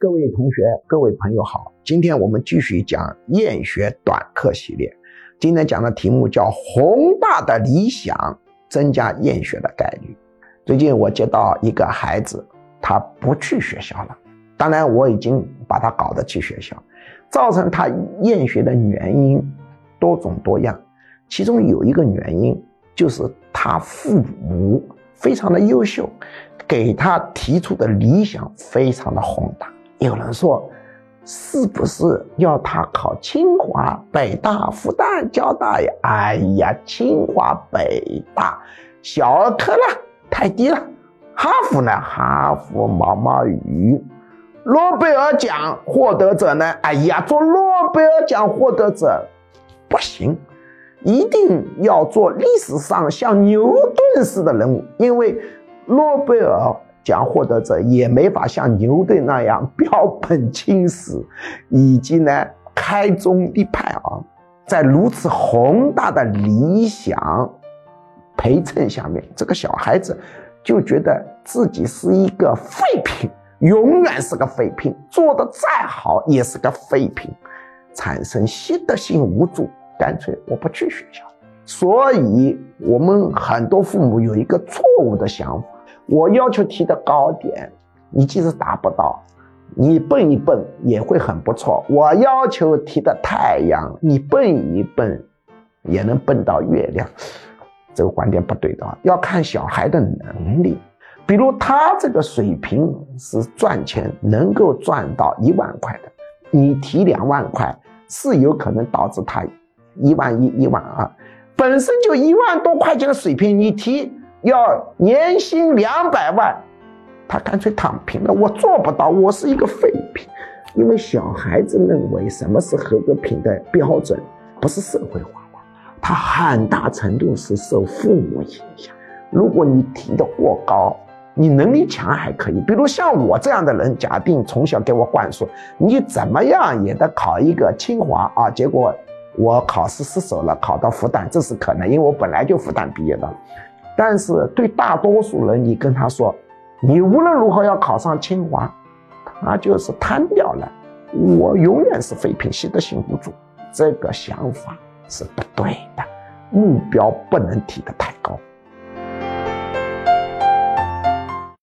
各位同学、各位朋友好，今天我们继续讲厌学短课系列。今天讲的题目叫“宏大的理想增加厌学的概率”。最近我接到一个孩子，他不去学校了。当然，我已经把他搞得去学校。造成他厌学的原因多种多样，其中有一个原因就是他父母非常的优秀。给他提出的理想非常的宏大。有人说，是不是要他考清华、北大、复旦、交大呀？哎呀，清华、北大小儿科了，太低了。哈佛呢？哈佛毛毛雨。诺贝尔奖获得者呢？哎呀，做诺贝尔奖获得者不行，一定要做历史上像牛顿似的人物，因为。诺贝尔奖获得者也没法像牛顿那样 标本青史，以及呢开宗立派啊，在如此宏大的理想陪衬下面，这个小孩子就觉得自己是一个废品，永远是个废品，做的再好也是个废品，产生习得性无助，干脆我不去学校。所以，我们很多父母有一个错误的想法。我要求提的高点，你即使达不到，你蹦一蹦也会很不错。我要求提的太阳，你蹦一蹦也能蹦到月亮，这个观点不对的！要看小孩的能力，比如他这个水平是赚钱能够赚到一万块的，你提两万块是有可能导致他一万一、一万二，本身就一万多块钱的水平，你提。要年薪两百万，他干脆躺平了。我做不到，我是一个废品。因为小孩子认为什么是合格品的标准，不是社会化的，他很大程度是受父母影响。如果你提的过高，你能力强还可以。比如像我这样的人，假定从小给我灌输，你怎么样也得考一个清华啊，结果我考试失手了，考到复旦，这是可能，因为我本来就复旦毕业的。但是对大多数人，你跟他说，你无论如何要考上清华，他就是瘫掉了。我永远是废品，习得性无助。这个想法是不对的，目标不能提得太高。